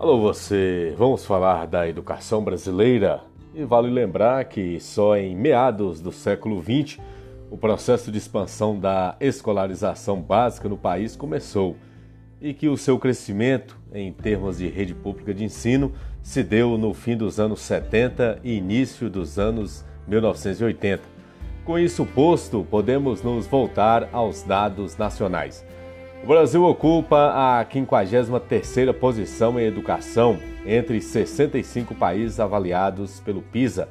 Alô você, vamos falar da educação brasileira? E vale lembrar que só em meados do século XX o processo de expansão da escolarização básica no país começou e que o seu crescimento em termos de rede pública de ensino se deu no fim dos anos 70 e início dos anos 1980. Com isso posto, podemos nos voltar aos dados nacionais. O Brasil ocupa a 53ª posição em educação entre 65 países avaliados pelo PISA.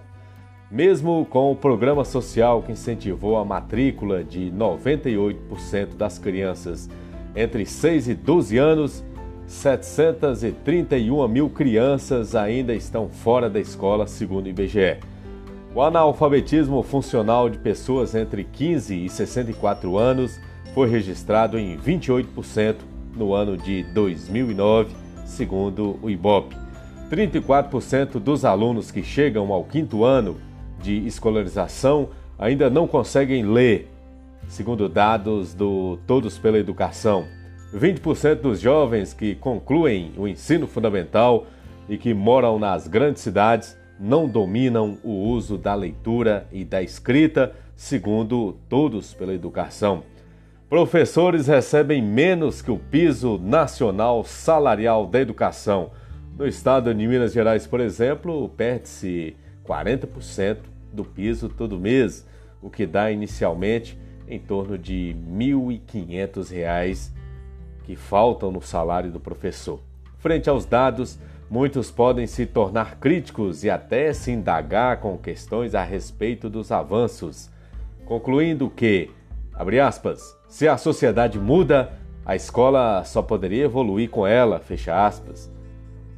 Mesmo com o programa social que incentivou a matrícula de 98% das crianças entre 6 e 12 anos, 731 mil crianças ainda estão fora da escola, segundo o IBGE. O analfabetismo funcional de pessoas entre 15 e 64 anos foi registrado em 28% no ano de 2009, segundo o IBOP. 34% dos alunos que chegam ao quinto ano de escolarização ainda não conseguem ler, segundo dados do Todos pela Educação. 20% dos jovens que concluem o ensino fundamental e que moram nas grandes cidades não dominam o uso da leitura e da escrita, segundo Todos pela Educação. Professores recebem menos que o piso nacional salarial da educação. No estado de Minas Gerais, por exemplo, perde-se 40% do piso todo mês, o que dá inicialmente em torno de R$ 1.500 que faltam no salário do professor. Frente aos dados, muitos podem se tornar críticos e até se indagar com questões a respeito dos avanços, concluindo que Abre aspas. Se a sociedade muda, a escola só poderia evoluir com ela, fecha aspas.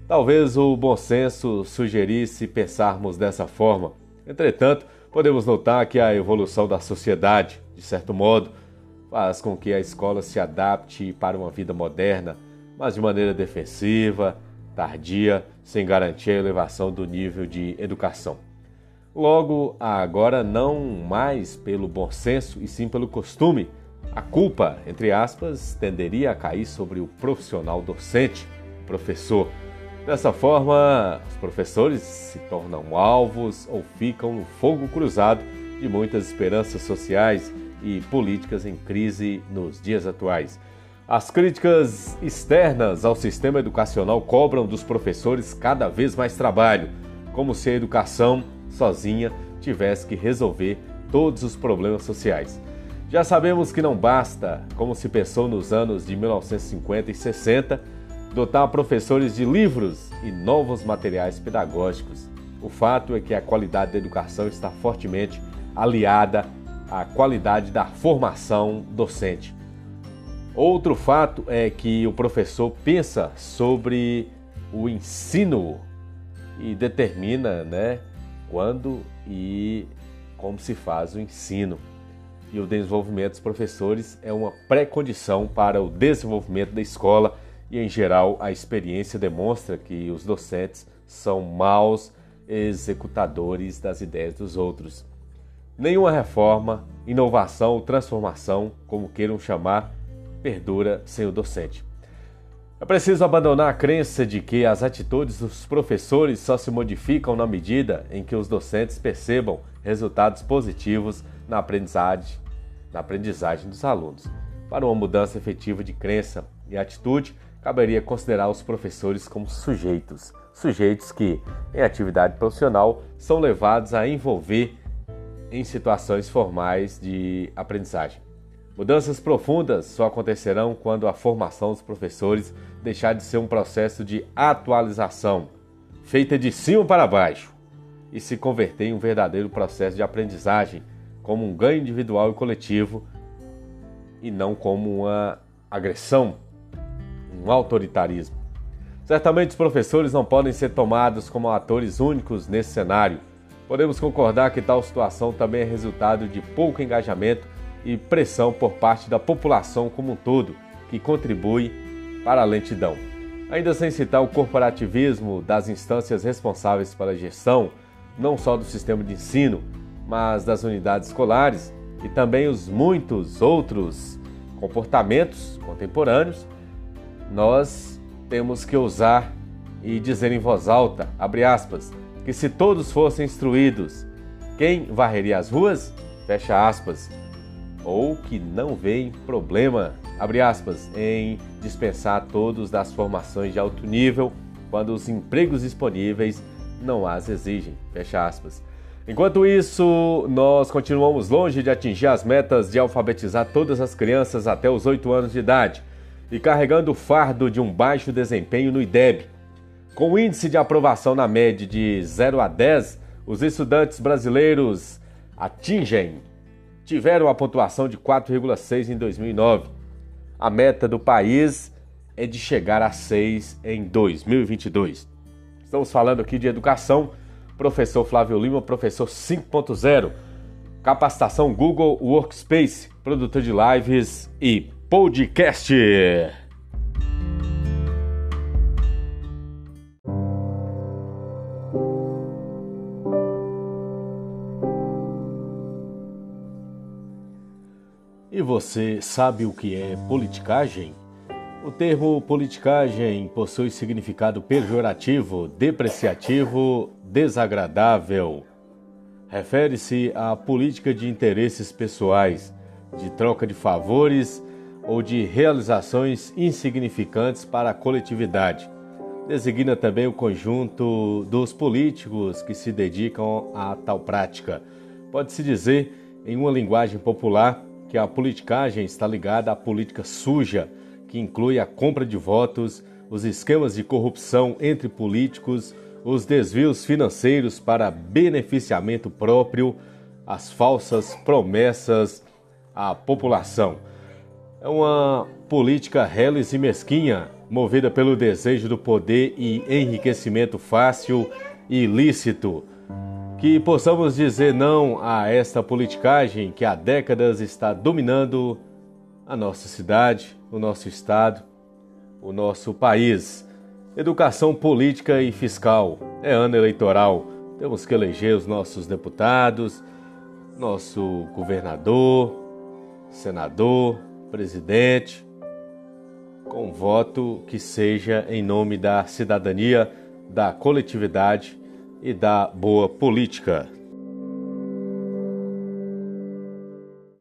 Talvez o bom senso sugerisse pensarmos dessa forma. Entretanto, podemos notar que a evolução da sociedade, de certo modo, faz com que a escola se adapte para uma vida moderna, mas de maneira defensiva, tardia, sem garantir a elevação do nível de educação. Logo, agora não mais pelo bom senso e sim pelo costume, a culpa, entre aspas, tenderia a cair sobre o profissional docente, professor. Dessa forma, os professores se tornam alvos ou ficam no fogo cruzado de muitas esperanças sociais e políticas em crise nos dias atuais. As críticas externas ao sistema educacional cobram dos professores cada vez mais trabalho, como se a educação sozinha tivesse que resolver todos os problemas sociais. Já sabemos que não basta, como se pensou nos anos de 1950 e 60, dotar professores de livros e novos materiais pedagógicos. O fato é que a qualidade da educação está fortemente aliada à qualidade da formação docente. Outro fato é que o professor pensa sobre o ensino e determina, né, quando e como se faz o ensino. E o desenvolvimento dos professores é uma pré-condição para o desenvolvimento da escola e, em geral, a experiência demonstra que os docentes são maus executadores das ideias dos outros. Nenhuma reforma, inovação ou transformação, como queiram chamar, perdura sem o docente. É preciso abandonar a crença de que as atitudes dos professores só se modificam na medida em que os docentes percebam resultados positivos na aprendizagem, na aprendizagem dos alunos. Para uma mudança efetiva de crença e atitude, caberia considerar os professores como sujeitos, sujeitos que, em atividade profissional, são levados a envolver em situações formais de aprendizagem. Mudanças profundas só acontecerão quando a formação dos professores deixar de ser um processo de atualização, feita de cima para baixo, e se converter em um verdadeiro processo de aprendizagem, como um ganho individual e coletivo, e não como uma agressão, um autoritarismo. Certamente os professores não podem ser tomados como atores únicos nesse cenário. Podemos concordar que tal situação também é resultado de pouco engajamento e pressão por parte da população como um todo, que contribui para a lentidão. Ainda sem citar o corporativismo das instâncias responsáveis pela gestão, não só do sistema de ensino, mas das unidades escolares e também os muitos outros comportamentos contemporâneos, nós temos que usar e dizer em voz alta, abre aspas, que se todos fossem instruídos, quem varreria as ruas? Fecha aspas. Ou que não vem problema, aspas, em dispensar todos das formações de alto nível quando os empregos disponíveis não as exigem. Enquanto isso, nós continuamos longe de atingir as metas de alfabetizar todas as crianças até os 8 anos de idade e carregando o fardo de um baixo desempenho no IDEB. Com o índice de aprovação na média de 0 a 10, os estudantes brasileiros atingem, tiveram a pontuação de 4,6 em 2009. A meta do país é de chegar a 6 em 2022. Estamos falando aqui de educação. Professor Flávio Lima, professor 5.0, capacitação Google Workspace, produtor de lives e podcast. Você sabe o que é politicagem? O termo politicagem possui significado pejorativo, depreciativo, desagradável. Refere-se à política de interesses pessoais, de troca de favores ou de realizações insignificantes para a coletividade. Designa também o conjunto dos políticos que se dedicam a tal prática. Pode-se dizer, em uma linguagem popular, que a politicagem está ligada à política suja, que inclui a compra de votos, os esquemas de corrupção entre políticos, os desvios financeiros para beneficiamento próprio, as falsas promessas à população. É uma política reles e mesquinha, movida pelo desejo do poder e enriquecimento fácil e ilícito que possamos dizer não a esta politicagem que há décadas está dominando a nossa cidade, o nosso estado, o nosso país. Educação política e fiscal. É ano eleitoral. Temos que eleger os nossos deputados, nosso governador, senador, presidente, com voto que seja em nome da cidadania, da coletividade e da boa política.